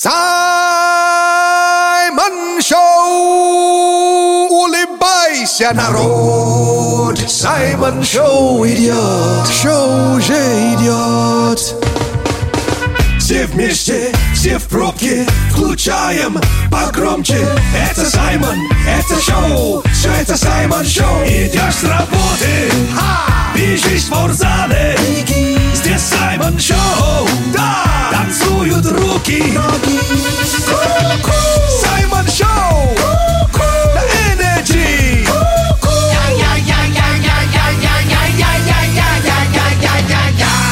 Саймон Шоу! Улыбайся, народ! Саймон Шоу идет! Шоу уже идет! Все вместе, все в пробке. Включаем погромче. Это Саймон, это шоу. Все это Саймон Шоу. Идешь с работы, а, бежишь в спортзале Здесь Саймон Шоу, да! Танцуют руки, ноги. Саймон Шоу. На Energy.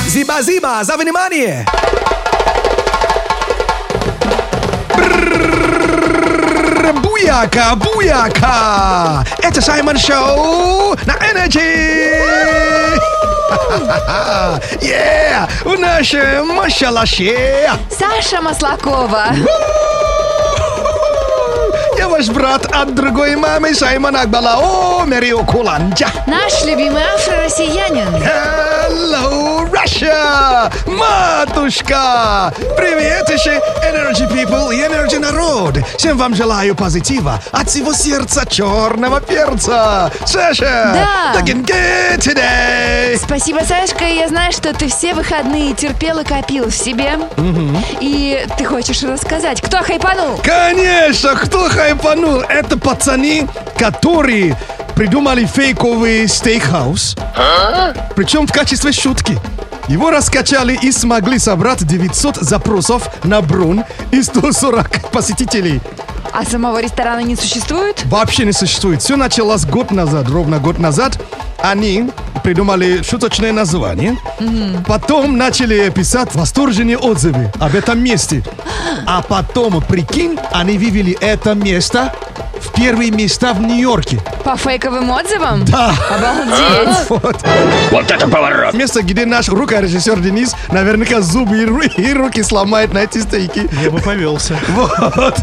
Зиба-зиба, за внимание! Буяка, буяка! Это Саймон Шоу на Energy! Yeah! В нашем шалаше! Саша Маслакова! Я ваш брат от другой мамы Саймон Акбала. О, Мерио Куланджа! Наш любимый афро-россиянин! Hello! Russia! Матушка! Привет еще Energy People и Energy Народ! Всем вам желаю позитива от всего сердца черного перца! Саша! Да. Looking good today! Спасибо, Сашка. Я знаю, что ты все выходные терпел и копил в себе. И ты хочешь рассказать, кто хайпанул? Конечно, кто хайпанул? Это пацаны, которые придумали фейковый стейкхаус. Причем в качестве шутки. Его раскачали и смогли собрать 900 запросов на бронь и 140 посетителей. А самого ресторана не существует? Вообще не существует. Все началось год назад, ровно год назад. Они придумали шуточное название. Потом начали писать восторженные отзывы об этом месте. А потом, прикинь, они вывели это место в первые места в Нью-Йорке. По фейковым отзывам? Да. Обалдеть. Вот. Вот это поворот! Место, где наш рукорежиссер Денис наверняка зубы и руки сломает на эти стейки. Я бы повелся. Вот.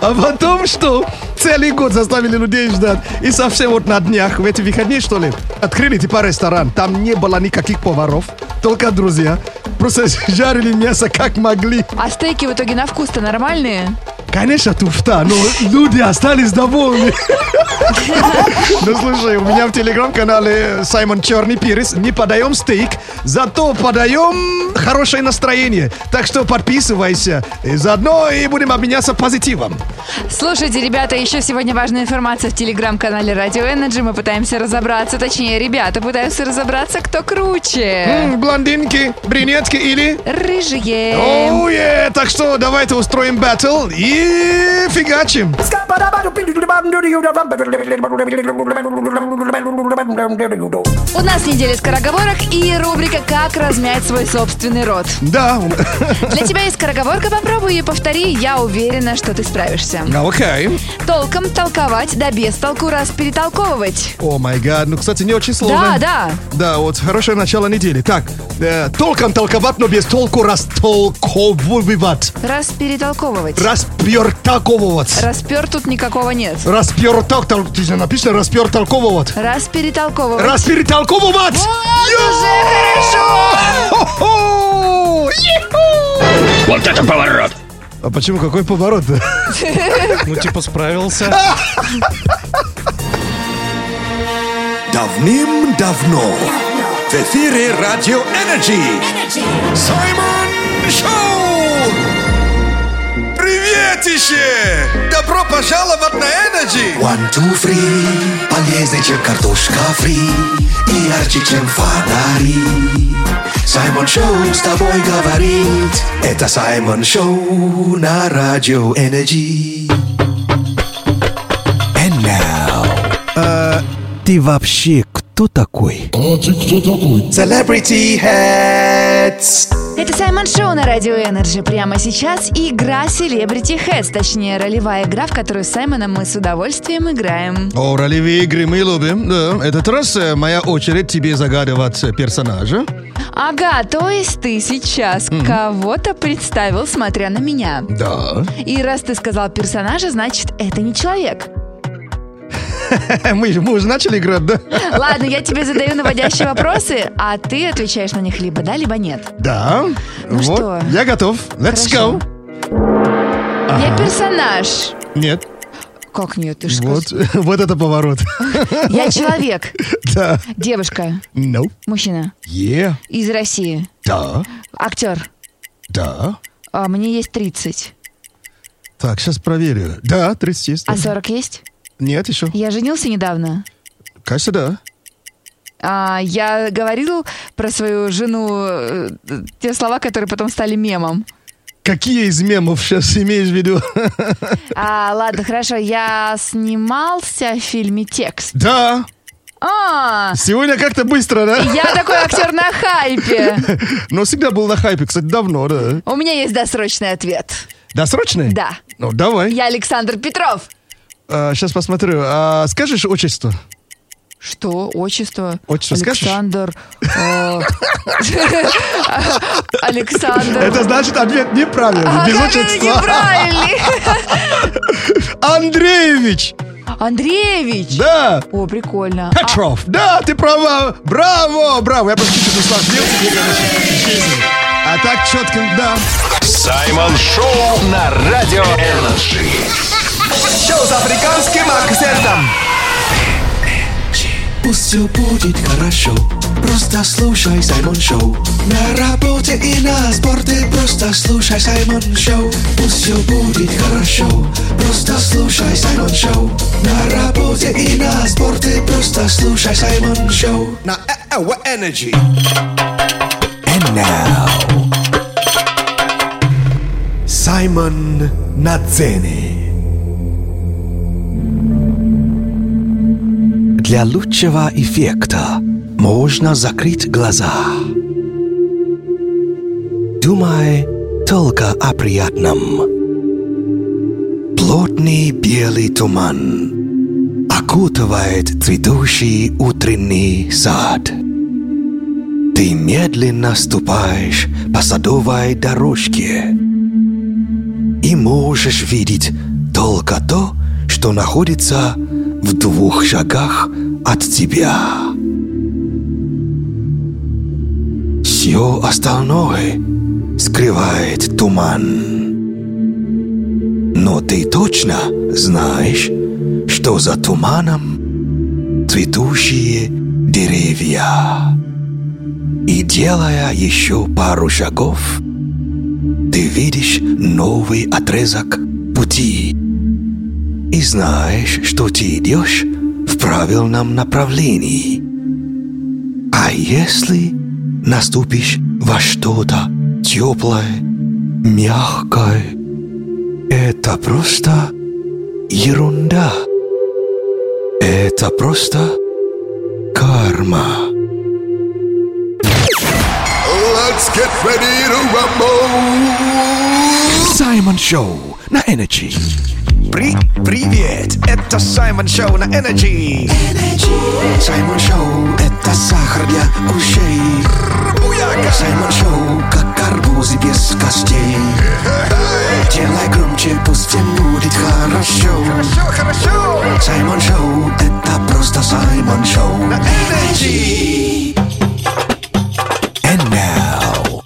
А потом что? Целый год заставили людей ждать. И совсем вот на днях, в эти выходные, что ли, открыли типа ресторан. Там не было никаких поваров, только друзья. Просто жарили мясо как могли. А стейки в итоге на вкус-то нормальные? Конечно, туфта, но люди остались довольны. Ну, слушай, у меня в телеграм-канале Саймон Черный Перец не подаем стейк, зато подаем хорошее настроение. Так что подписывайся. И заодно и будем обменяться позитивом. Слушайте, ребята, еще сегодня важная информация в телеграм-канале Radio Energy. Мы пытаемся разобраться, точнее, ребята пытаются разобраться, кто круче. М, Блондинки, брюнетки или... Рыжие. Оу, е, так что давайте устроим баттл и E Figate. Escapa da У нас неделя скороговорок и рубрика «Как размять свой собственный рот». Да, Для тебя есть скороговорка, попробуй и повтори, я уверена, что ты справишься. ну, окей. Толком толковать, да без толку раз перетолковывать. О май гад, ну, кстати, не очень сложно. Да, да. Да, вот хорошее начало недели. Так, э, толком толковать, но без толку растолковывать. Раз перетолковывать. Распертаковывать. Распер тут никакого нет. Распертак, тол- ты же написано распертолковывать. Раз перетолковывать. Расперетолковывать! уже хорошо. Вот это поворот! А почему какой поворот? Ну, типа, справился. Давным-давно в эфире Радио Energy Саймон Шоу! Приветище! Добро пожаловать на Energy! One, two, three, полезнее, чем картошка фри И ярче, чем фонари Саймон Шоу с тобой говорит Это Саймон Шоу на Радио Energy And now Ты вообще кто такой? Celebrity Heads Это Саймон Шоу на Радио Energy. Прямо сейчас игра Celebrity Heads, точнее, ролевая игра, в которую с Саймоном мы с удовольствием играем. О, ролевые игры мы любим, да. Этот раз э, моя очередь тебе загадывать персонажа. Ага, то есть ты сейчас кого-то представил, смотря на меня. Да. И раз ты сказал персонажа, значит, это не человек. Мы, мы уже начали играть, да? Ладно, я тебе задаю наводящие вопросы, а ты отвечаешь на них либо да, либо нет. Да. Ну вот. что? Я готов. Let's Хорошо. go. Я персонаж. Нет. Как нет, ты же Вот, вот это поворот. Я человек, Да. девушка, No. мужчина Yeah. из России, Да. актер. Да. А, мне есть 30. Так, сейчас проверю. Да, 30 есть. А 40 есть? Нет, еще. Я женился недавно. Кажется, да. А, я говорил про свою жену э, те слова, которые потом стали мемом. Какие из мемов сейчас имеешь в виду? А, ладно, хорошо. Я снимался в фильме «Текст». Да. А, Сегодня как-то быстро, да? я такой актер на хайпе. Но всегда был на хайпе, кстати, давно, да. У меня есть досрочный ответ. Досрочный? Да. Ну, давай. Я Александр Петров. Сейчас посмотрю. А, скажешь отчество? Что? Отчество? Отчество? Александр. э, Александр. Это значит ответ неправильный, А, без отчества. неправильный? Андреевич! Андреевич. Да! О, прикольно. Петров! Да, ты права! Браво! Браво! Я просто чуть-чуть усложнил тебе, конечно, жизнь. А так четко, да. Саймон Шоу на Радио Energy. Шоу с африканским акцентом. Пусть все будет хорошо, просто слушай Саймон Шоу. На работе и на спорте просто слушай Саймон Шоу. Пусть все будет хорошо, просто слушай Саймон Шоу. На работе и на спорте просто слушай Саймон Шоу. На Energy. And now, Саймон на сцене. Для лучшего эффекта можно закрыть глаза. Думай только о приятном. Плотный белый туман окутывает цветущий утренний сад. Ты медленно ступаешь по садовой дорожке и можешь видеть только то, что находится в двух шагах от тебя. Все остальное скрывает туман. Но ты точно знаешь, что за туманом цветущие деревья. И делая еще пару шагов, ты видишь новый отрезок пути. И знаешь, что ты идешь в правильном направлении. А если наступишь во что-то теплое, мягкое, это просто ерунда. Это просто карма. Let's get ready to rumble. Саймон Шоу на Energy. При привет, это Саймон Шоу на Energy. Саймон Шоу, это сахар для ушей. Саймон Шоу, как арбузы без костей. Делай громче, пусть всем будет хорошо. Саймон Шоу, это просто Саймон Шоу на Energy. And now,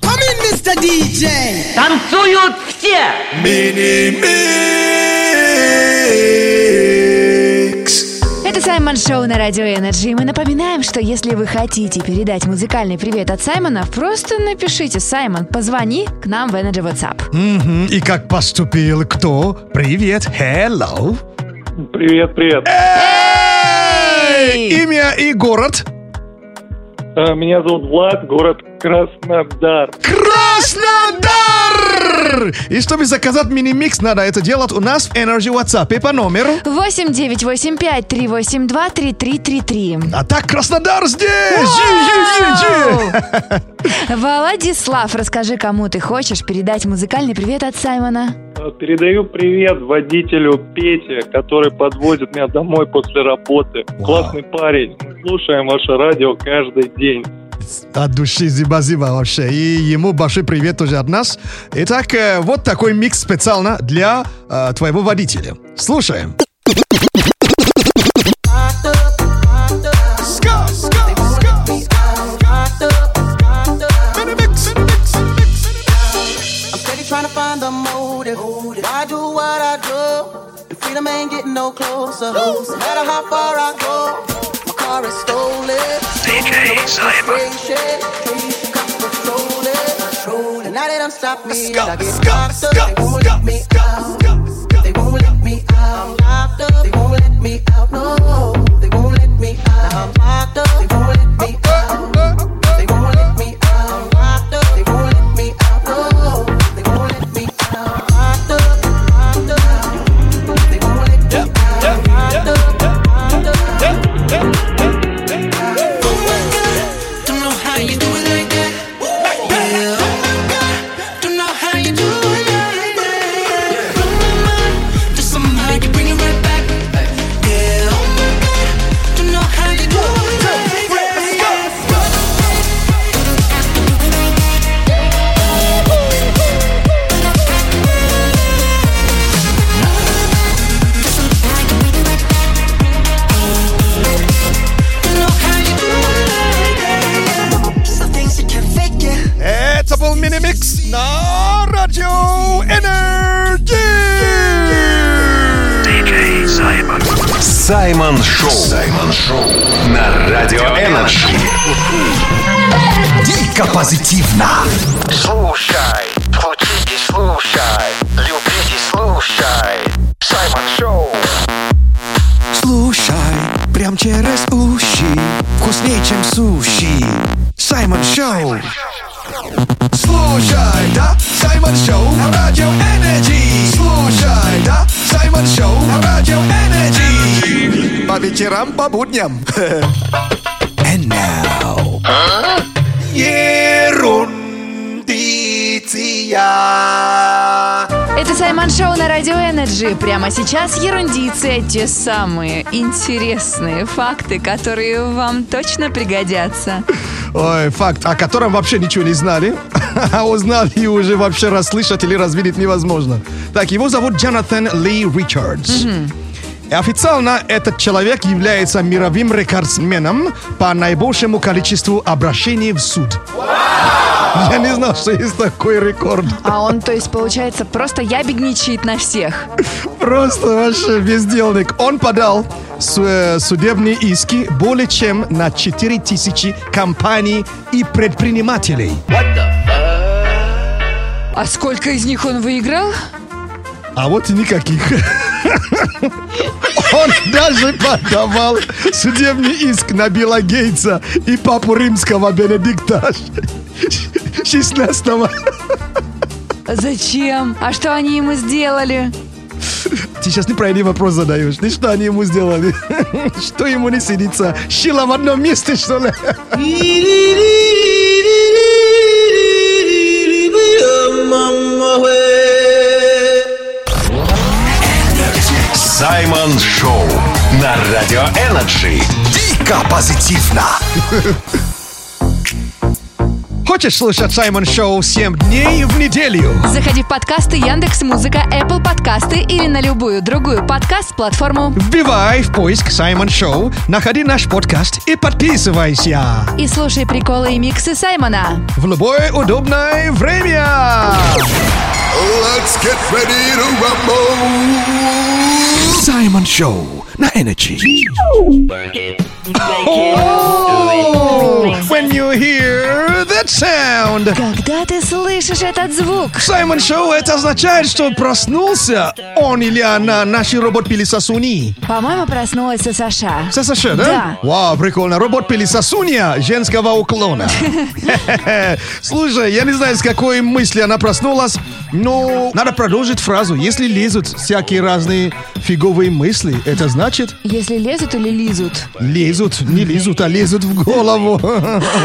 Танцуют все! мини-микс. Это Саймон Шоу на Радио Energy. Мы напоминаем, что если вы хотите передать музыкальный привет от Саймона, просто напишите «Саймон, позвони к нам в Energy WhatsApp». Мгм. И как поступил кто? Привет, hello. Привет, привет. Эй! Имя и город? Э, Меня зовут Влад, город Краснодар. Краснодар! И чтобы заказать мини-микс, надо это делать у нас в Energy WhatsApp по номеру. 8985-382-3333. А так Краснодар здесь! Жи-жи-жи-жи! Владислав, расскажи, кому ты хочешь передать музыкальный привет от Саймона. Э, Передаю привет водителю Пете, который подвозит меня домой после работы. Вау. Классный парень. Слушаем ваше радио каждый день. От души зиба-зиба вообще. И ему большой привет тоже от нас. Итак, э, вот такой микс специально для э, твоего водителя. Слушаем. Ain't getting no closer. No matter how far I go, car is stolen. DJ Simon. Now they don't stop me, and I get locked up. They won't let me out. They won't let me out. Locked up. They won't let me out. No, they won't let me out. I'm locked up. They won't let me out. Это Саймон Шоу на Радио Energy. Прямо сейчас ерундиция, те самые интересные факты, которые вам точно пригодятся. Ой, факт, о котором вообще ничего не знали, а узнали и уже вообще расслышать или развидеть невозможно. Так, его зовут Джонатан Ли Ричардс. И официально этот человек является мировым рекордсменом по наибольшему количеству обращений в суд. Я не знал, что есть такой рекорд. А он, то есть, получается, просто ябедничает на всех. Просто вообще бездельник. Он подал э, судебные иски более чем на 4000 компаний и предпринимателей. А сколько из них он выиграл? А вот и никаких. Он даже подавал судебный иск на Билла Гейтса и папу римского Бенедикта 16 Зачем? А что они ему сделали? Ты сейчас неправильный вопрос задаешь. Ты что они ему сделали? Что ему не сидится? Щила в одном месте, что ли? Саймон Шоу на Радио Energy. Дико позитивно. Хочешь слушать Саймон Шоу 7 дней в неделю? Заходи в подкасты Яндекс Музыка, Apple подкасты или на любую другую подкаст-платформу Вбивай в поиск Саймон Шоу, находи наш подкаст и подписывайся. и слушай приколы и миксы Саймона. В любое удобное время. Let's get ready to rumble. Саймон Шоу на Energy. Oh, when you hear that sound. Когда ты слышишь этот звук? Саймон Шоу, это означает, что проснулся он или она, наши робот-пылесосуни. По-моему, проснулась Саша. СССР, да? Да. Вау, прикольно. Робот-пылесосунья женского уклона. Слушай, я не знаю, с какой мысли она проснулась, но надо продолжить фразу. Если лезут всякие разные фиговые мысли, это значит Если лезут или лизут? лезут, не лезут, а лезут в голову.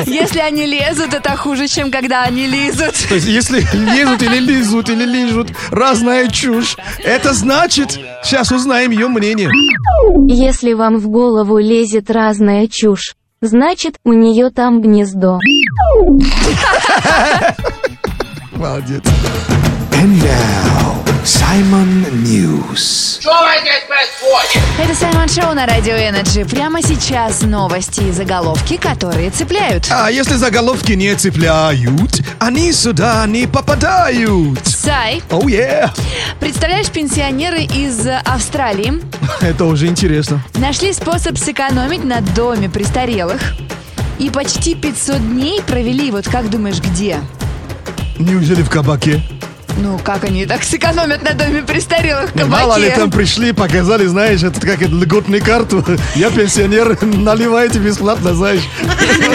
Если они лезут, это хуже, чем когда они лизут. То есть, если лезут или лизут, или лижут, разная чушь, это значит, сейчас узнаем ее мнение. Если вам в голову лезет разная чушь, значит, у нее там гнездо. Молодец. And now, Simon News. Это Саймон Шоу на Радио Energy. Прямо сейчас новости и заголовки, которые цепляют. А если заголовки не цепляют, они сюда не попадают. Сай, Oh, yeah. представляешь, пенсионеры из Австралии Это уже интересно. нашли способ сэкономить на доме престарелых. И почти 500 дней провели, вот как думаешь, где? Неужели в кабаке? Ну, как они так сэкономят на доме престарелых кабаке? Мало ли там пришли, показали, знаешь, это как это, льготную карту. Я пенсионер, наливайте бесплатно, знаешь.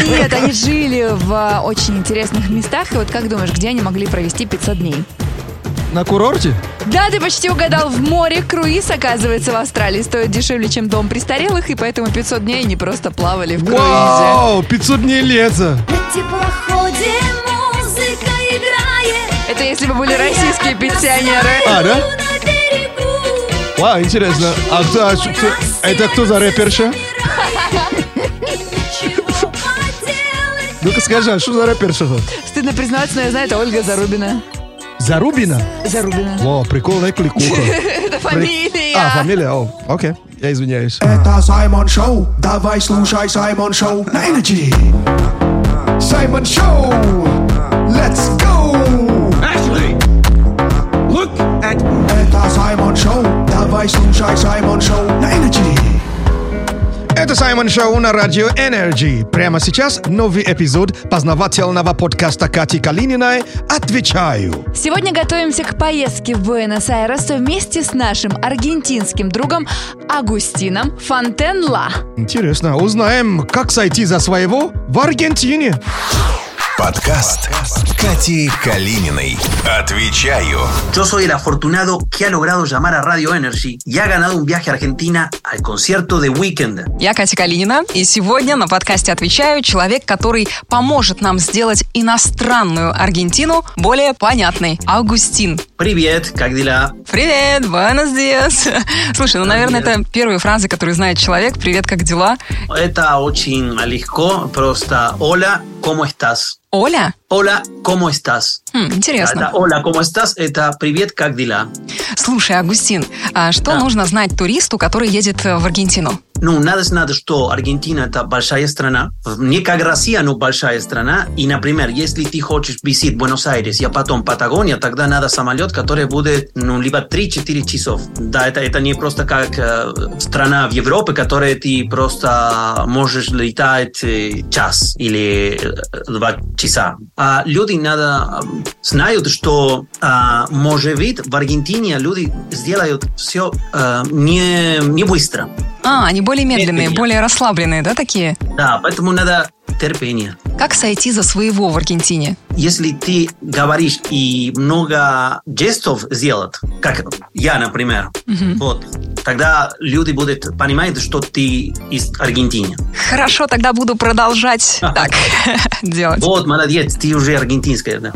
Нет, они жили в а, очень интересных местах. И вот как думаешь, где они могли провести 500 дней? На курорте? Да, ты почти угадал. В море круиз, оказывается, в Австралии стоит дешевле, чем дом престарелых, и поэтому 500 дней они просто плавали в круизе. Вау, 500 дней лета. теплоходе музыка играет. Это если бы были российские пенсионеры. А, да? Вау, интересно. А кто, а кто- это кто за рэперша? Ну-ка скажи, а что за рэперша? Стыдно признаться, но я знаю, это Ольга Зарубина. Зарубина? Зарубина. О, прикольная кликуха. Это фамилия. А, фамилия? О, окей, я извиняюсь. Это Саймон Шоу. Давай слушай Саймон Шоу на Energy. Саймон Шоу. Let's go. Давай слушай Саймон Шоу на Energy. Это Саймон Шоу на Радио Energy. Прямо сейчас новый эпизод познавательного подкаста Кати Калининой «Отвечаю». Сегодня готовимся к поездке в Буэнос-Айрес вместе с нашим аргентинским другом Агустином Фонтенла. Интересно, узнаем, как сойти за своего в Аргентине. Подкаст Кати Калининой. Отвечаю. Yo soy el afortunado que ha logrado llamar a Radio Energy y ha ganado un viaje a Argentina al concierto de Weekend. Я Катя Калинина, и сегодня на подкасте «Отвечаю» человек, который поможет нам сделать иностранную Аргентину более понятной. Августин. Привет, как дела? Привет, buenos días. Слушай, ну, наверное, это первые фразы, которые знает человек. Привет, как дела? Это очень легко, просто hola, ¿cómo estás? Оля? Hola, ¿cómo estás? Хм, интересно. Это hola, ¿cómo estás? Это привет, как дела? Слушай, Агустин, а что нужно знать туристу, который едет э, в Аргентину? Ну, надо знать, что Аргентина это большая страна, не как Россия, но большая страна. И, например, если ты хочешь визит Буэнос-Айрес, а потом Патагония, тогда надо самолет, который будет, ну, либо 3-4 часов. Да, это, это не просто как э, страна в Европе, которая ты просто можешь летать э, час или э, два часа. А люди надо э, знают, что э, может быть в Аргентине люди сделают все э, не, не быстро. А, они более медленные, Медленнее. более расслабленные, да, такие? Да, поэтому надо терпение. Как сойти за своего в Аргентине? Если ты говоришь и много жестов сделать, как я, например, Мгм. вот, тогда люди будут понимать, что ты из Аргентины. Хорошо, тогда буду продолжать так делать. Вот, молодец, ты уже аргентинская, да.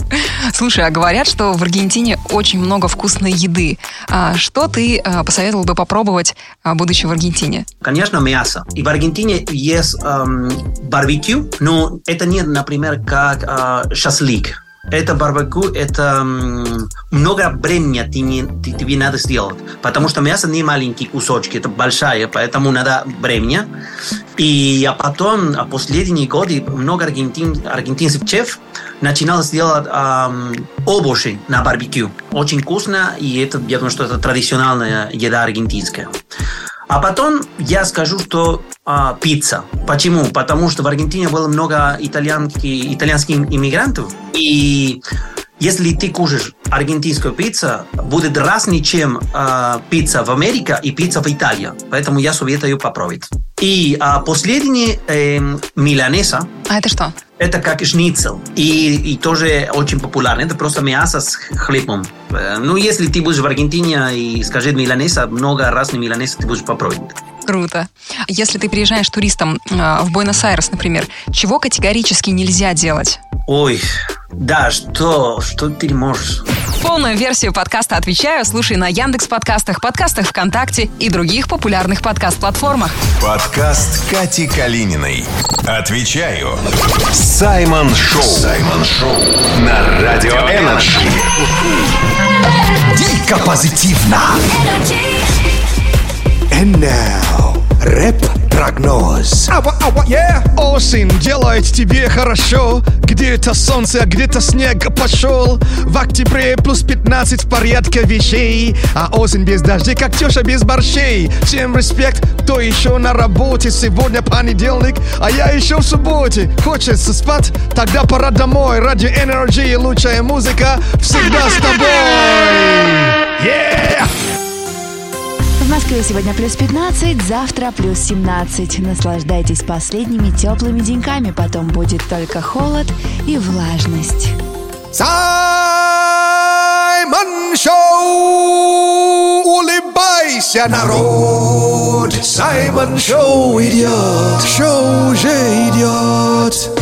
Слушай, а говорят, что в Аргентине очень много вкусной еды. А что ты а, посоветовал бы попробовать, а, будучи в Аргентине? Конечно, мясо. И в Аргентине есть эм, барбекю, но это не, например, как э, шашлык. Это барбекю, это много времени ты не, ты- тебе надо сделать. Потому что мясо не маленькие кусочки, это большая, поэтому надо времени. И а потом, а последние годы, много аргентин, аргентинских шеф начинал сделать эм, овощи на барбекю. Очень вкусно, и это, я думаю, что это традиционная еда аргентинская. А потом я скажу, что а, пицца. Почему? Потому что в Аргентине было много итальянских, итальянских иммигрантов. И если ты кушаешь аргентинскую пиццу, будет разный, чем а, пицца в Америке и пицца в Италии. Поэтому я советую попробовать. И а, последний эм, миланеса. А это что? Это как шницел. И, и тоже очень популярно. Это просто мясо с хлебом. Э, Ну, если ты будешь в Аргентине и скажет миланеса, много разных миланесов ты будешь попробовать. Круто. Если ты приезжаешь туристом а, в Буэнос-Айрес, например, чего категорически нельзя делать? Ой, Да, что, что ты можешь? Полную версию подкаста «Отвечаю» слушай на Яндекс подкастах, подкастах ВКонтакте и других популярных подкаст-платформах. Подкаст Кати Калининой. Отвечаю. Саймон Шоу. Саймон Шоу. На Радио Energy. Дико позитивно. And now, рэп-прогноз. Осень делает тебе хорошо. Где-то солнце, а где-то снег пошел. В октябре плюс 15 в порядке вещей. А осень без дождей, как теща без борщей. Всем респект, кто еще на работе. Сегодня понедельник, а я еще в субботе. Хочется спать, тогда пора домой. Ради Energy лучшая музыка Всегда с тобой. Yeah! В Москве сегодня плюс 15, завтра плюс 17. Наслаждайтесь последними теплыми деньками, потом будет только холод и влажность. Саймон Шоу! Улыбайся, народ! Саймон Шоу идет! Шоу уже идет!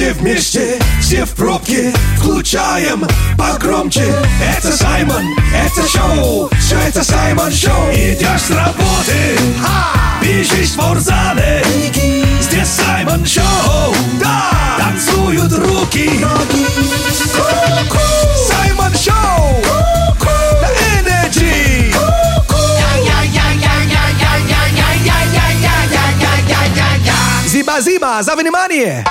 Все вместе, все в пробке, включаем погромче. Это Саймон, это шоу, все это Саймон Шоу. Идешь с работы, бежишь в спортзале. Здесь Саймон Шоу, да, танцуют руки. Саймон Шоу, на Energy. Зиба-зиба, за внимание!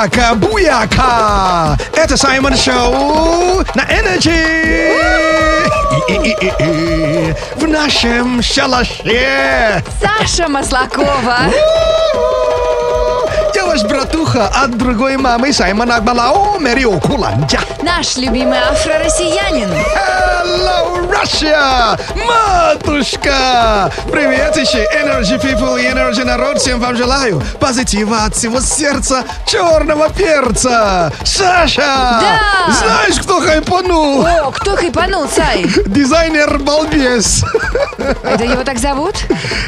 Буяка, буяка! Это Саймон Шоу на Energy! В нашем шалаше! Саша Маслакова. Я ваш братуха от другой мамы Саймона Акбалао Мерио Куланджа. Наш любимый афро-россиянин. Hello, Russia! Матушка! Привет еще, Energy People и Energy народ, всем вам желаю позитива от всего сердца черного перца! Саша! Да! Знаешь, кто хайпанул? О, кто хайпанул, Сай? Дизайнер Балбес. Это его так зовут?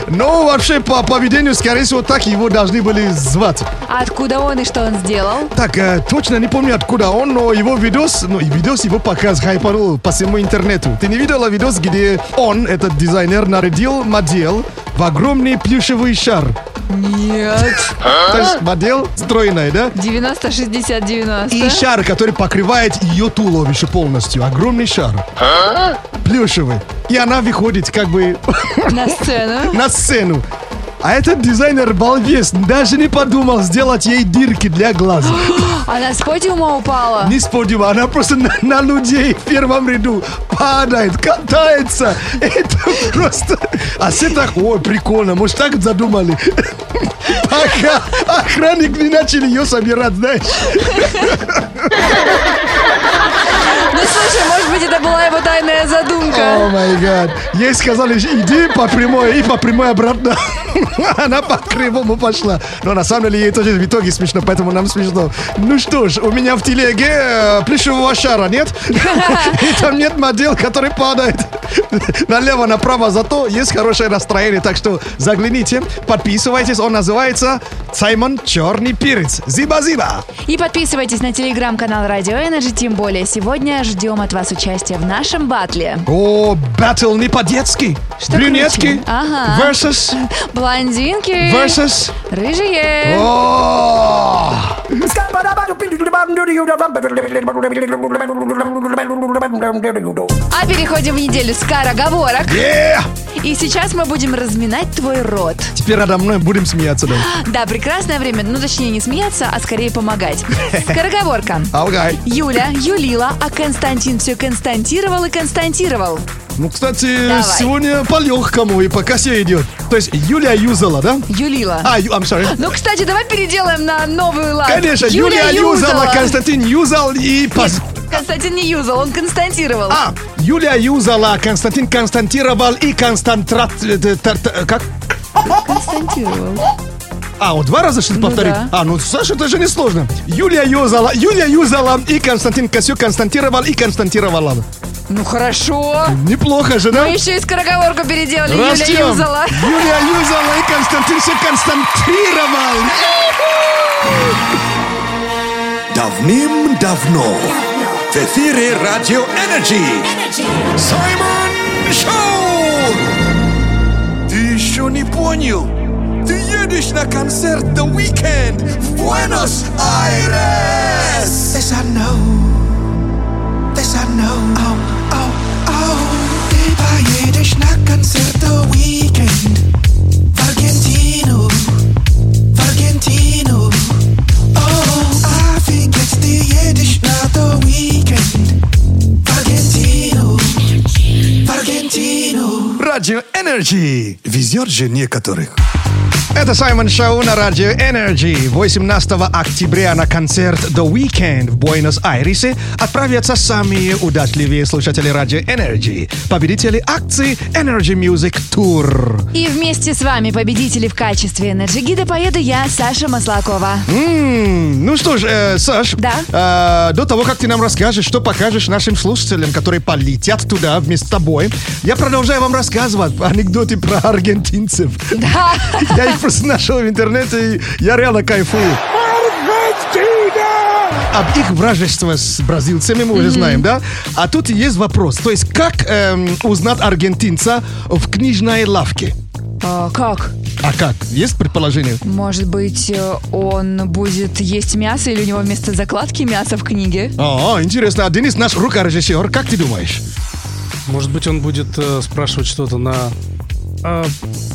Ну, вообще, по поведению, скорее всего, так его должны были звать. А откуда он и что он сделал? Так, э, точно не помню, откуда он, но его видос, ну, и видос его показ хайпанул по всему интернету. Ты не видела видос, где он, этот дизайнер, нарядил модель в огромный плюшевый шар? Нет. То есть модель стройная, да? 90-60-90. И шар, который покрывает ее туловище полностью. Огромный шар. Плюшевый. И она выходит как бы На сцену. на сцену. А этот дизайнер балбес даже не подумал сделать ей дырки для глаз. Она с подиума упала. Не с подиума, она просто на, на людей в первом ряду падает, катается. Это просто... А все так, ой, прикольно, может так задумали. Пока охранник не начали ее собирать, знаешь. Ну слушай, может быть, это была его тайная О задумка. май гад. Ей сказали, иди по прямой и по прямой обратно. Она по кривому пошла. Но на самом деле ей тоже в итоге смешно, поэтому нам смешно. Ну что ж, у меня в телеге э, плюшевого шара нет. И там нет модел, который падает налево, направо. Зато есть хорошее настроение. Так что загляните, подписывайтесь. Он называется Саймон Черный Перец. Зиба-зиба. И подписывайтесь на телеграм-канал Радио Energy, тем более сегодня ждем от вас участия в нашем батле. О, батл не по-детски. Что Брюнетки кричим? Ага. versus Блондинки. versus Рыжие. О! А переходим в неделю скороговорок. Yeah! И сейчас мы будем разминать твой рот. Теперь надо мной будем смеяться, да? Да, прекрасное время, ну точнее не смеяться, а скорее помогать. Скороговорка. Окей. Юля юлила, а Константин все константировал и константировал. Ну, кстати, Давай. сегодня по легкому и по косе идет. То есть Юлия юзала, да? Юлила. А, ю- I'm sorry. Ну, кстати, давай переделаем на новый лад. Конечно, Юлия, юзала, Константин юзал и... пос- Константин не юзал, он константировал. А, Юлия юзала, Константин константировал и константрат... э, т- т- Как? Константировал. А, вот два раза что-то Ну повторить? да. А, ну, Саша, это же не сложно. Юлия юзала, Юлия юзала и Константин Косю константировал и константировала. Ну хорошо. Неплохо же, да? Мы еще и скороговорку переделали. Растем. Юля Юзала. Юлия Юзала и Константин все константировал. Давным-давно в эфире Радио Energy Саймон Шоу! Ты еще не понял? Ты едешь на концерт The Weeknd в Буэнос-Айрес! Yes, I know. Yes, I know. Oh, oh, oh. Ты поедешь на концерт The Weeknd в Аргентину. В Аргентину. О, офигеть, ты едешь на The Weeknd в Аргентину. В Аргентину. Радио Energy везет же некоторых. Это Саймон Шоу на радио Energy. 18 октября на концерт The Weeknd в Буэнос-Айресе отправятся самые удачливые слушатели радио Energy, победители акции Energy Music Tour. И вместе с вами победители в качестве энерджигида поеду я, Саша Маслакова. М, ну что ж, э, Саш, Да? э, до того, как ты нам расскажешь, что покажешь нашим слушателям, которые полетят туда вместе с тобой, я продолжаю вам рассказывать анекдоты про аргентинцев. Да. Я их просто нашел в интернете, и я реально кайфую. Об их вражестве с бразильцами мы уже Мгм. знаем, да? А тут есть вопрос. То есть, как эм, узнать аргентинца в книжной лавке? А, как? А как? Есть предположение? Может быть, э, он будет есть мясо или у него вместо закладки мясо в книге? О, интересно. А Денис наш рукорежиссер, как ты думаешь? Может быть, он будет э, спрашивать что-то на э,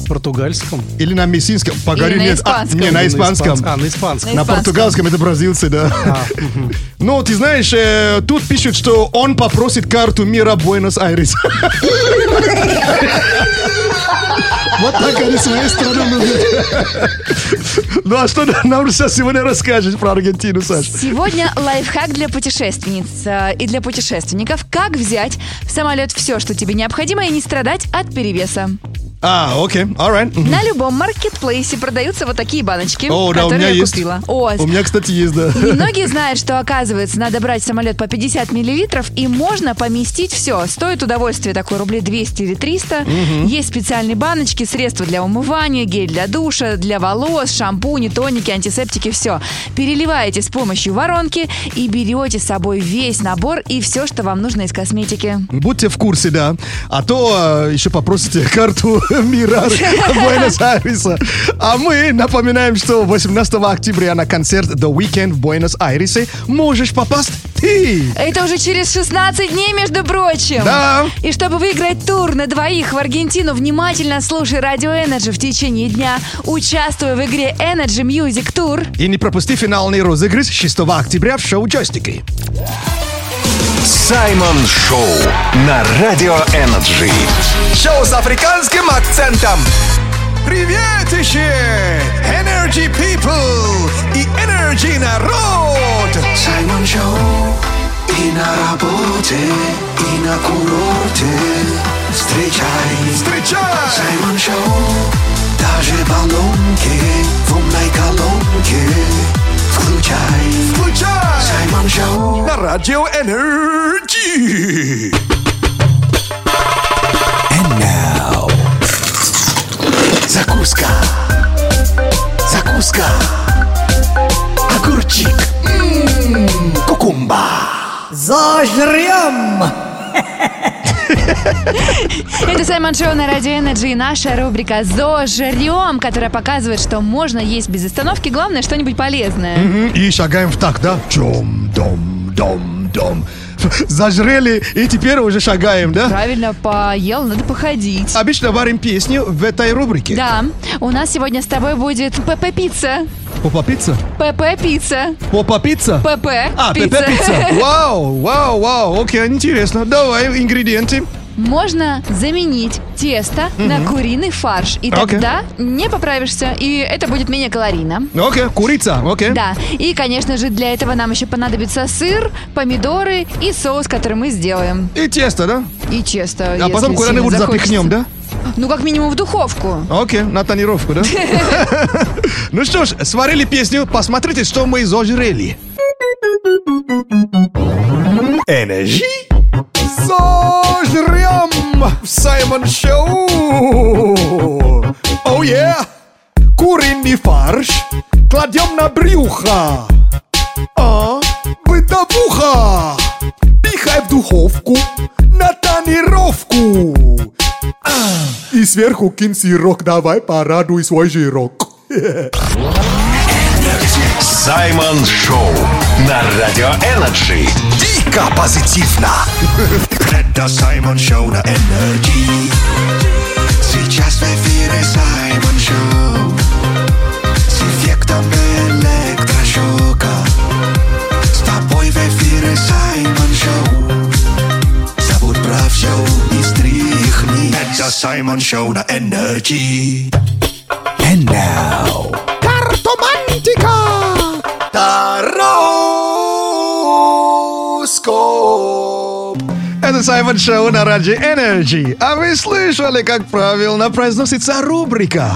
португальском? Или на мессинском? Погоди, Или на нет. А, испанском. не, на Или на испанском. испанском. А, на испанском. На, На испанском. португальском это бразильцы, да. Ну, ты знаешь, э, тут пишут, что он попросит карту мира Буэнос-Айрес. Вот так они своей страной нужны. Ну, а что нам сейчас сегодня расскажешь про Аргентину, Саш? Сегодня лайфхак для путешественниц э, и для путешественников. Как взять в самолет все, что тебе необходимо, и не страдать от перевеса. А, окей, alright. Мгм. На любом маркетплейсе продаются вот такие баночки, О, да, которые я купила. О, У меня, кстати, есть, да. Немногие знают, что, оказывается, надо брать самолет по 50 миллилитров, и можно поместить все. Стоит удовольствие такое рублей 200 или 300. Мгм. Есть специальные баночки, средства для умывания, гель для душа, для волос, шампуни, тоники, антисептики, все. Переливаете с помощью воронки и берете с собой весь набор и все, что вам нужно из косметики. Будьте в курсе, да. А то э, еще попросите карту мира Буэнос-Айреса. А мы напоминаем, что 18 октября на концерт The Weekend в Буэнос-Айресе можешь попасть ты. Это уже через 16 дней, между прочим. Да. И чтобы выиграть тур на двоих в Аргентину, внимательно слушай Радио Energy в течение дня. Участвуй в игре Energy Music Tour. И не пропусти финальный розыгрыш 6 октября в шоу «Джойстики». Саймон Шоу на Радио Energy. Шоу с африканским акцентом. Приветище! Energy People и Energy народ! Саймон Шоу и на работе, и на курорте. Встречай, встречай! Саймон Шоу, даже в баллонке, в умной колонке. Включай, включай! Саймон Шоу на радио Energy. And now... Закуска. Закуска. Огурчик. М, Кукумба. Зажрем! Это Саймон Шоу на Радио Energy и наша рубрика «Зожрем», которая показывает, что можно есть без остановки, главное что-нибудь полезное. И шагаем в такт, да? Чом, дом, дом, дом. Зажрели и теперь уже шагаем, да? Правильно, поел, надо походить. Обычно варим песню в этой рубрике. Да, у нас сегодня с тобой будет ПП-пицца. Попа пицца? ПП-пицца. Попа пицца? ПП. А, ПП пицца. Вау, вау, вау. Окей, интересно. Давай, ингредиенты. Можно заменить тесто на Мгм. куриный фарш. И Окей. тогда не поправишься. И это будет менее калорийно. Окей, курица, окей. Да, и, конечно же, для этого нам еще понадобится сыр, помидоры и соус, который мы сделаем. И тесто, да? И тесто, А если потом сильно куда-нибудь захочется. запихнем, да? Ну, как минимум в духовку. Окей, на тонировку, да? Ну что ж, сварили песню, посмотрите, что мы зажрели. Энерджи. Зо! Саймон Шоу! Oh, yeah! Куриный фарш кладем на брюхо. А, бытовуха! Пихай в духовку на тонировку. А, и сверху кинь сырок, давай порадуй свой жирок. Саймон Шоу на Радио Энерджи. Дико позитивно. Это Саймон Шоу на Энерджи. Сейчас в эфире Саймон Шоу. С эффектом электрошока. С тобой в эфире Саймон Шоу. Забудь про все и стряхни. Это Саймон Шоу на Энерджи. Это Саймон Шоу на Раджи Energy. А вы слышали, как правильно произносится рубрика?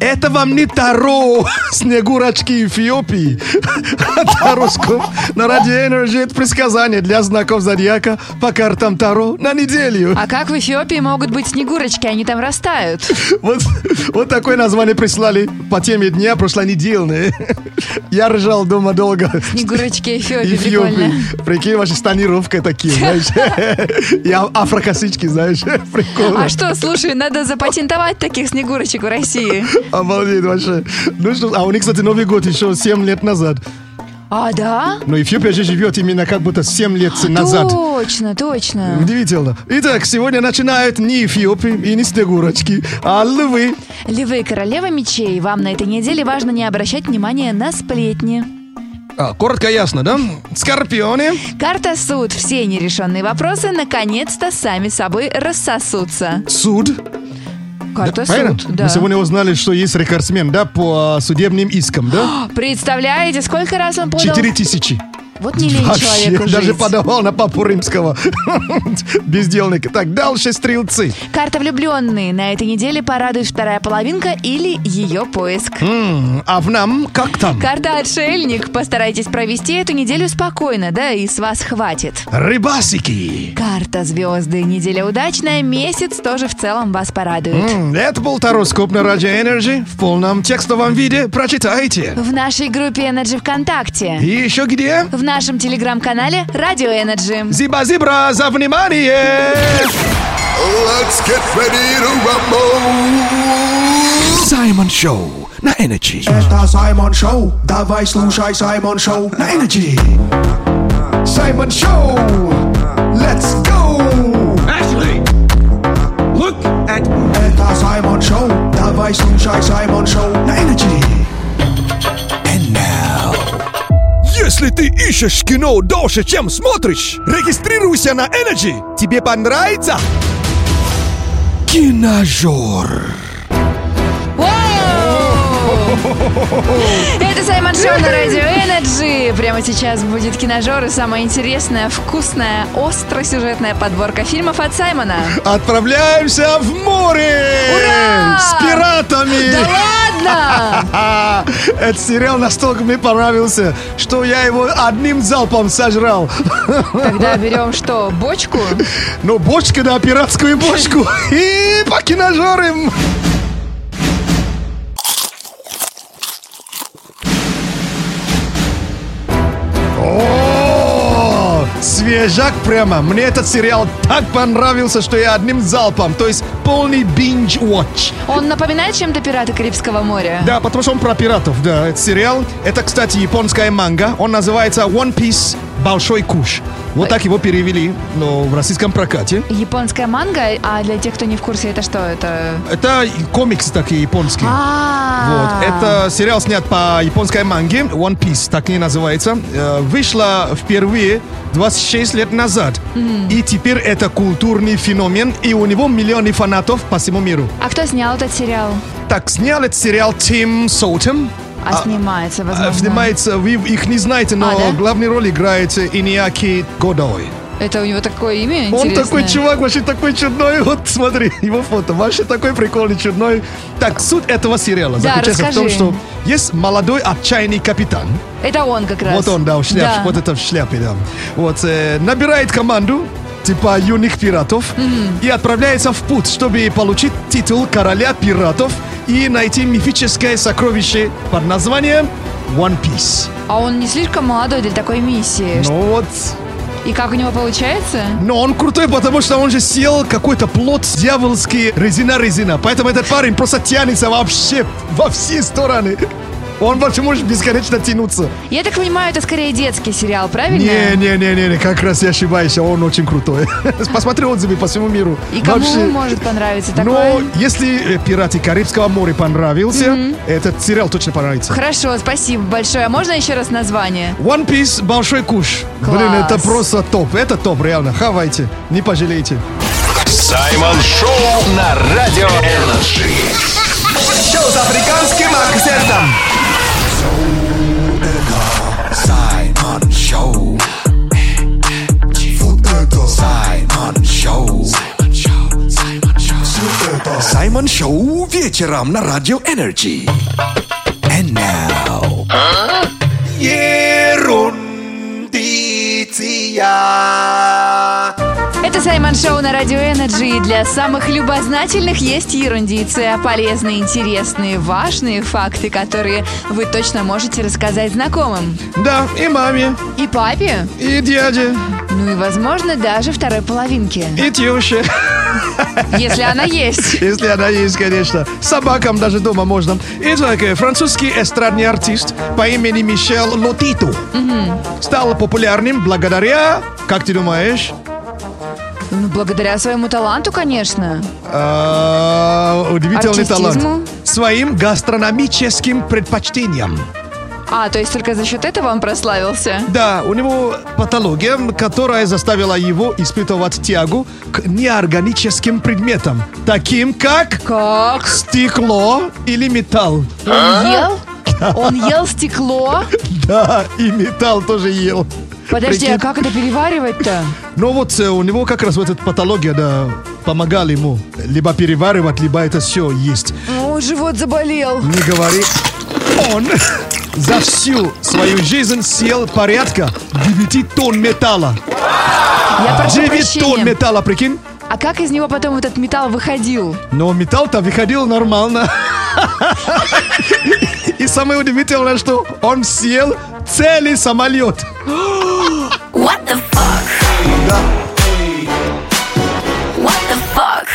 Это вам не Таро, Снегурочки Эфиопии. Тароскоп на Ради Energy это предсказание для знаков зодиака по картам Таро на неделю. А как в Эфиопии могут быть снегурочки? Они там растают. Вот, вот такое название прислали по теме дня прошлонедельные. Я ржал дома долго. Снегурочки Эфиопии, прикольно. Прикинь, ваши станировка такие, знаешь. И а- афрокосички, знаешь. Прикольно. А что, слушай, надо запатентовать таких снегурочек в России. Обалдеть вообще. Ну что, а у них, кстати, Новый год еще 7 лет назад. А, да? Но Эфиопия же живет именно как будто 7 лет назад. Точно, точно. Удивительно. Итак, сегодня начинают не Эфиопии и не Снегурочки, а львы. Львы, королева мечей. Вам на этой неделе важно не обращать внимания на сплетни. А, коротко ясно, да? Скорпионы. Карта суд. Все нерешенные вопросы наконец-то сами собой рассосутся. Суд. Карта Правильно? суд, да. Мы сегодня узнали, что есть рекордсмен, да, по судебным искам, да? Представляете, сколько раз он подал? Четыре тысячи. Вот не лень человеку даже жить. подавал на папу римского. Бездельника. Так, дальше стрелцы. Карта влюбленные. На этой неделе порадует вторая половинка или ее поиск. М, А в нам как там? Карта отшельник. Постарайтесь провести эту неделю спокойно, да, и с вас хватит. Рыбасики. Карта звезды. Неделя удачная. Месяц тоже в целом вас порадует. М, Это был Тароскоп на Радио Energy в полном текстовом виде. Прочитайте. В нашей группе Energy ВКонтакте. И еще где? В нашем телеграм-канале Радио Energy. Зиба-зибра за внимание! Let's get ready to rumble! Саймон Шоу на Energy. Это Саймон Шоу. Давай слушай Саймон Шоу на Energy. Саймон Шоу. Let's go! Ashley, look at Это Саймон Шоу. Давай слушай Саймон Шоу на Energy. Если ты ищешь кино дольше, чем смотришь, регистрируйся на Energy. Тебе понравится? Киножор. Это Саймон Шоу на Радио Energy. Прямо сейчас будет киножор и самая интересная, вкусная, остросюжетная подборка фильмов от Саймона. Отправляемся в море! Ура! С пиратами! Да ладно! Этот сериал настолько мне понравился, что я его одним залпом сожрал. Тогда берем что, бочку? Ну, бочка, да, пиратскую бочку. И по киножорам. Свежак прямо. Мне этот сериал так понравился, что я одним залпом, то есть полный binge-watch. Он напоминает чем-то «Пираты Карибского моря»? Да, потому что он про пиратов, да, это сериал. Это, кстати, японская манга. Он называется One Piece Большой Куш. Вот так его перевели, но в российском прокате. Японская манга, а для тех, кто не в курсе, это что? Это... Это комиксы такие японские. А, Вот, это сериал снят по японской манге, One Piece, так и называется. Э, Вышла впервые 26 лет назад. И теперь это культурный феномен, и у него миллионы фанатов по всему миру. А кто снял этот сериал? Так, снял этот сериал Тим Соутем. А, снимается, возможно. А, Снимается, вы их не знаете, но А, да? главную роль играет Иниаки Годой. Это у него такое имя Он интересное. такой чувак, вообще такой чудной. Вот смотри, его фото. Вообще такой прикольный, чудной. Так, суть этого сериала Да, заключается в том, расскажи. что есть молодой отчаянный капитан. Это он как раз. Вот он, да, в шляпе. Да. Вот это в шляпе, да. Вот, э, набирает команду типа юных пиратов, и отправляется в путь, чтобы получить титул короля пиратов и найти мифическое сокровище под названием One Piece. А он не слишком молодой для такой миссии. Ну вот, И как у него получается? но он крутой, потому что он же съел какой-то плод дьявольский резина-резина. Поэтому этот парень просто тянется вообще во все стороны. Он вообще может бесконечно тянуться. Я так понимаю, это скорее детский сериал, правильно? Не-не-не-не, как раз я ошибаюсь, он очень крутой. Посмотри отзывы по всему миру. И кому Вообще. может понравиться такое? Но если э, «Пираты Карибского моря» понравился, этот сериал точно понравится. Хорошо, спасибо большое. А можно еще раз название? One Piece Большой Куш. Блин, Класс. это просто топ. Это топ, реально. Хавайте, не пожалеете. Саймон Шоу на Радио Энерджи. Шоу с африканским акцентом. Саймон Шоу. Вот это Саймон Шоу. Саймон Шоу вечером на Радио Энерджи. And now. Ерундиция. Это Саймон Шоу на Радио Энерджи. И для самых любознательных есть ерундиция, полезные, интересные, важные факты, которые вы точно можете рассказать знакомым. Да, и маме, И папе, и дяде, ну и, возможно, даже второй половинке. и теще. Если она есть. Если она есть, конечно. Собакам даже дома можно. Итак, французский эстрадный артист по имени Мишел Лотиту стал популярным благодаря, как ты думаешь, Ну, благодаря своему таланту, конечно. а, удивительный Артистизму? талант, своим гастрономическим предпочтениям. А, то есть только за счет этого он прославился? Да, у него патология, которая заставила его испытывать тягу к неорганическим предметам, таким как, как? стекло или металл. Он ел? Он ел стекло? Да, и металл тоже ел. Подожди, а как это переваривать-то? Ну вот э, у него как раз вот эта патология, да, помогала ему либо переваривать, либо это все есть. О, живот заболел. Не говори. Он за всю свою жизнь съел порядка 9 тонн металла. Я прошу 9 прощения. тонн металла, прикинь? А как из него потом этот металл выходил? Но металл-то выходил нормально. И самое удивительное, что он съел целый самолет. What the fuck? What the fuck?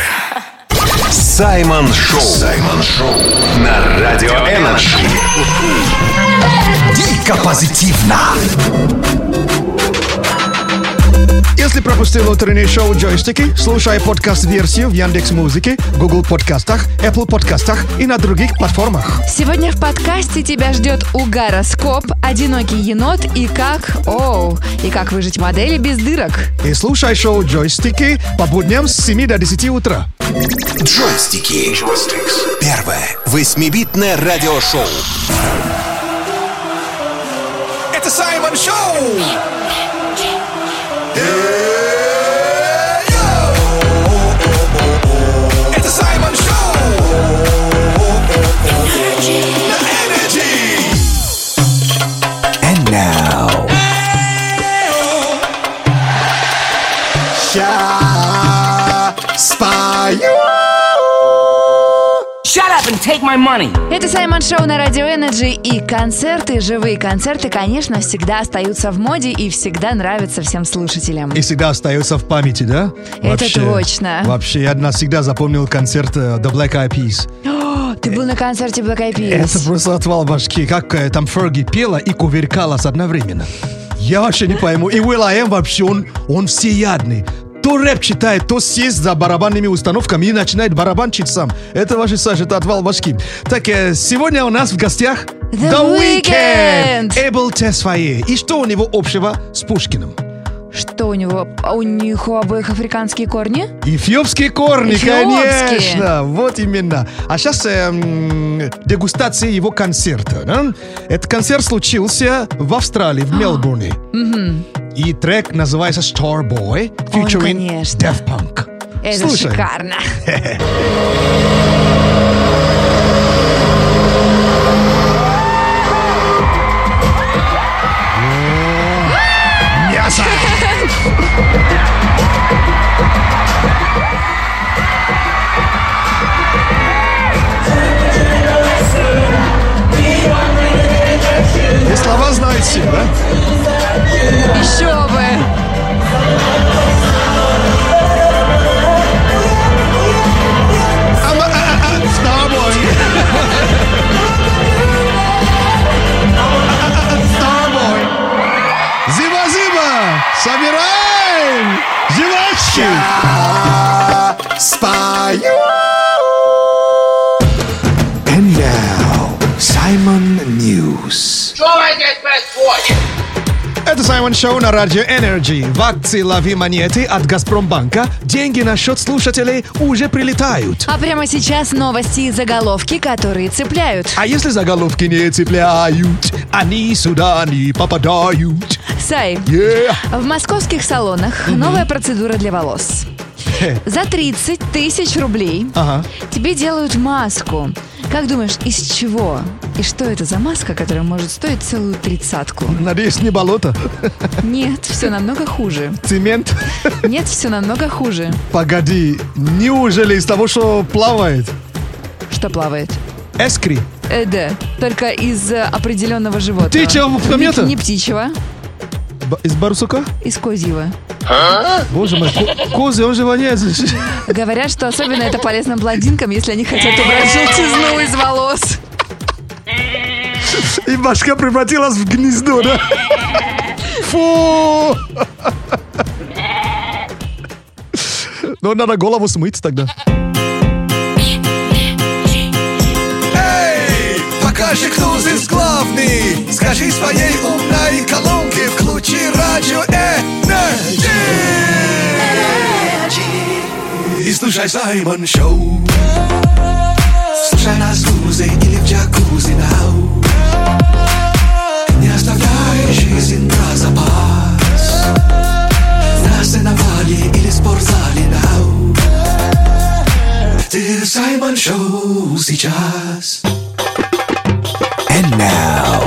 Саймон Шоу. Саймон Шоу на Радио Энерджи. Дико позитивно. Если пропустил утреннее шоу «Джойстики», слушай подкаст-версию в Яндекс Музыке, Google подкастах, Apple подкастах и на других платформах. Сегодня в подкасте тебя ждет угароскоп, одинокий енот и как... Оу, и как выжить модели без дырок. И слушай шоу «Джойстики» по будням с 7 до 10 утра. Джойстики. Первое восьмибитное радиошоу. Это Саймон Шоу! Это take my money. Это Саймон Шоу на Радио Энерджи и концерты, живые концерты, конечно, всегда остаются в моде и всегда нравятся всем слушателям. И всегда остается в памяти, да? Это точно. Вообще, я навсегда запомнил концерт э, The Black Eyed Peas. Ты был на концерте Black Eyed Peas? Это просто отвал башки, как там Ферги пела и кувыркалась одновременно. Я вообще не пойму. И will.i.am вообще, он, он всеядный. То рэп читает, то сесть за барабанными установками и начинает барабанчить сам. Это вообще, Саша, это отвал башки. Так, э, сегодня у нас в гостях The Weeknd. Эбл Тесфае. И что у него общего с Пушкиным? Что у него? А У них у обоих африканские корни? Эфиопские корни, Эфиопские. конечно. Вот именно. А сейчас дегустация его концерта. да? Этот концерт случился в Австралии, в Мелбурне. И трек называется Starboy, featuring Он, Daft Punk. Это Слушаем. шикарно. Мясо! И слова знают все, да? Еще бы! I'm, I'm, I'm Starboy. Зима-зима! Собираем! Зимачки! Я спою! And now, Simon News. Что здесь происходит? Это Саймон Шоу на Радио Energy. В акции «Лови монеты» от Газпромбанка деньги на счет слушателей уже прилетают. А прямо сейчас новости и заголовки, которые цепляют. А если заголовки не цепляют, они сюда не попадают. Сай, Yeah. в московских салонах новая процедура для волос. За 30 тысяч рублей Ага. тебе делают маску. Как думаешь, из чего? И что это за маска, которая может стоить целую тридцатку? Надеюсь, не болото. Нет, все намного хуже. Цемент. Нет, все намного хуже. Погоди, неужели из того, что плавает? Что плавает? Эскри. Э, да, только из э, определенного животного. Птичьего помета? Не, не птичьего, Из барсука? из козьего. Боже мой, ко- козы, он же воняет. Говорят, что особенно это полезно блондинкам, если они хотят убрать желтизну из волос. И башка превратилась в гнездо, да? Фу! Ну, надо голову смыть тогда. Эй, покажи, кто здесь главный. Скажи своей умной колонке, включи радио Энерджи. И слушай Саймон Шоу. Слушай нас в музе или в джакузи now. Не оставляй жизнь на запас. На сеновале или спортзале now. Ты в Саймон Шоу сейчас. And now.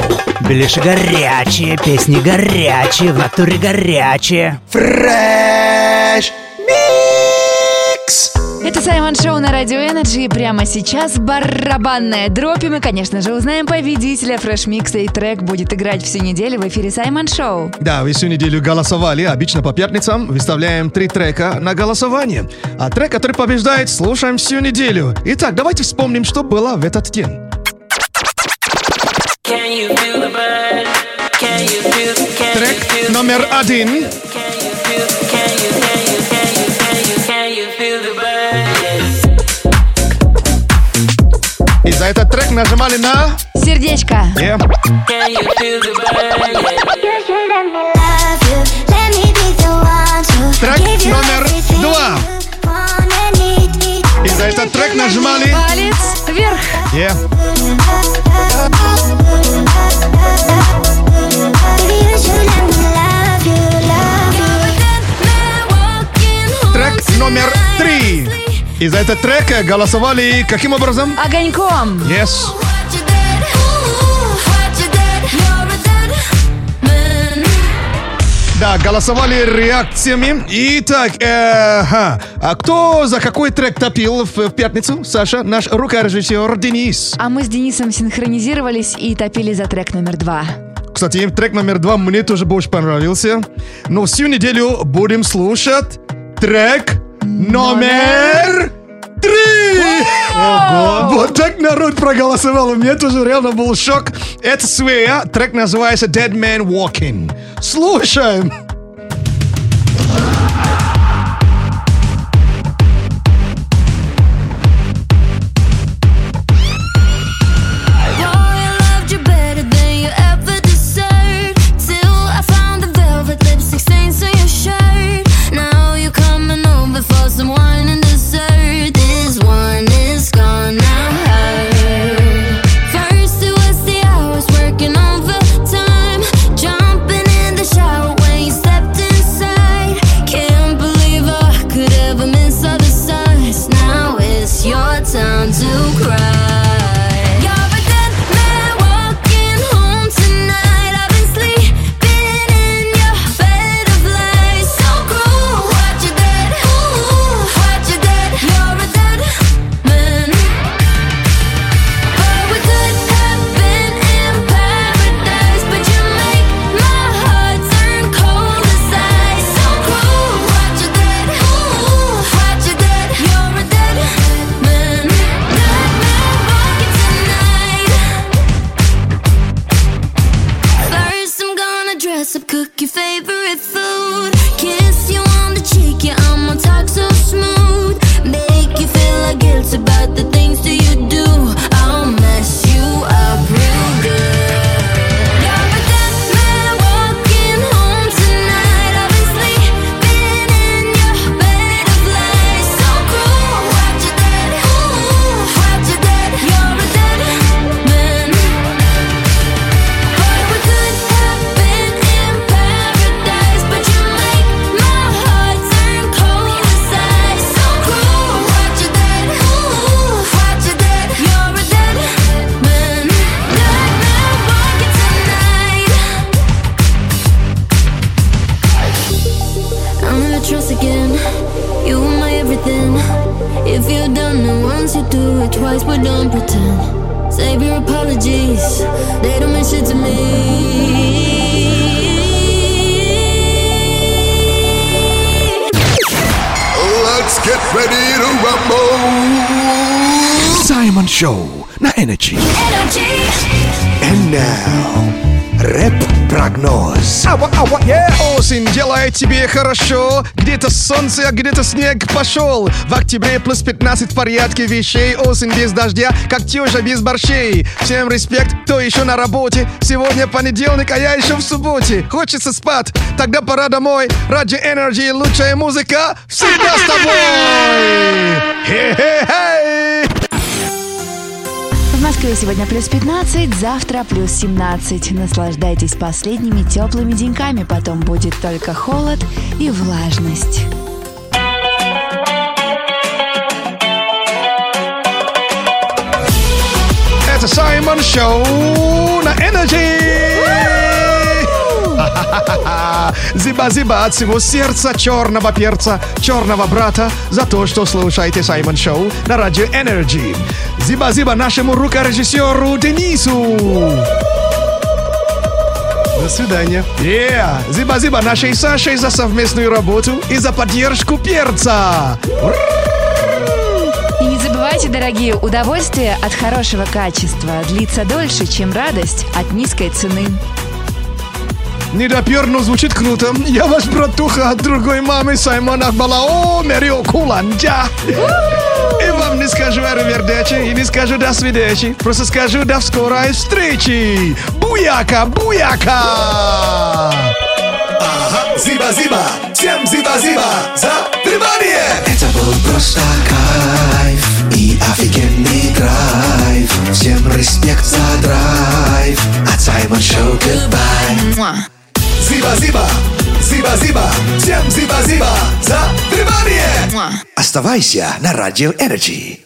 Беляши горячие, песни горячие, в натуре горячие. Fresh Mix. Это Саймон Шоу на Радио Энерджи. И прямо сейчас барабанная дробь. И мы, конечно же, узнаем победителя фреш-микса. И трек будет играть всю неделю в эфире Саймон Шоу. Да, вы всю неделю голосовали. Обычно по пятницам выставляем три трека на голосование. А трек, который побеждает, слушаем всю неделю. Итак, давайте вспомним, что было в этот день. Трек номер один. И за этот трек нажимали на... Сердечко. Yeah. Трек номер два. И за этот трек нажимали... Палец вверх. Yeah. Трек номер три. И за этот трек голосовали каким образом? Огоньком. Yes. Да, голосовали реакциями. Итак, э, ха. а кто за какой трек топил в, в пятницу? Саша, наш рукорежиссер Денис. А мы с Денисом синхронизировались и топили за трек номер два. Кстати, трек номер два мне тоже больше понравился. Но всю неделю будем слушать трек номер три. Ого. Вот так народ проголосовал. У меня тоже реально был шок. Это Свея. Трек называется Dead Man Walking. Слушаем. Солнце, а где-то снег пошел. В октябре плюс 15 в порядке вещей. Осень без дождя, как тёжа без борщей. Всем респект, кто еще на работе? Сегодня понедельник, а я еще в субботе. Хочется спать, тогда пора домой. Ради Energy лучшая музыка Всегда с тобой. Хе-хе-хей! В Москве сегодня плюс 15, завтра плюс 17. Наслаждайтесь последними теплыми деньками, потом будет только холод и влажность. Это Саймон Шоу на Energy! Зиба-зиба от всего сердца черного перца, черного брата за то, что слушаете Саймон Шоу на радио Energy. Зиба-зиба нашему рукорежиссеру Денису. До свидания. Yeah. Зиба-зиба нашей Сашей за совместную работу и за поддержку перца. И забывайте, дорогие, удовольствие от хорошего качества длится дольше, чем радость от низкой цены. Не допер, но звучит круто. Я ваш братуха от другой мамы Саймон Акбалао Мерио Куланджа. И вам не скажу аривердечи и не скажу до свидечи. Просто скажу до скорой встречи. Буяка, буяка! Ага, зиба-зиба, всем зиба-зиба за внимание! Это был просто кайф офигенный драйв. Всем респект за драйв. От Саймон Шоу goodbye. Зиба-зиба, зиба-зиба, всем зиба-зиба за внимание! Оставайся на Радио Energy.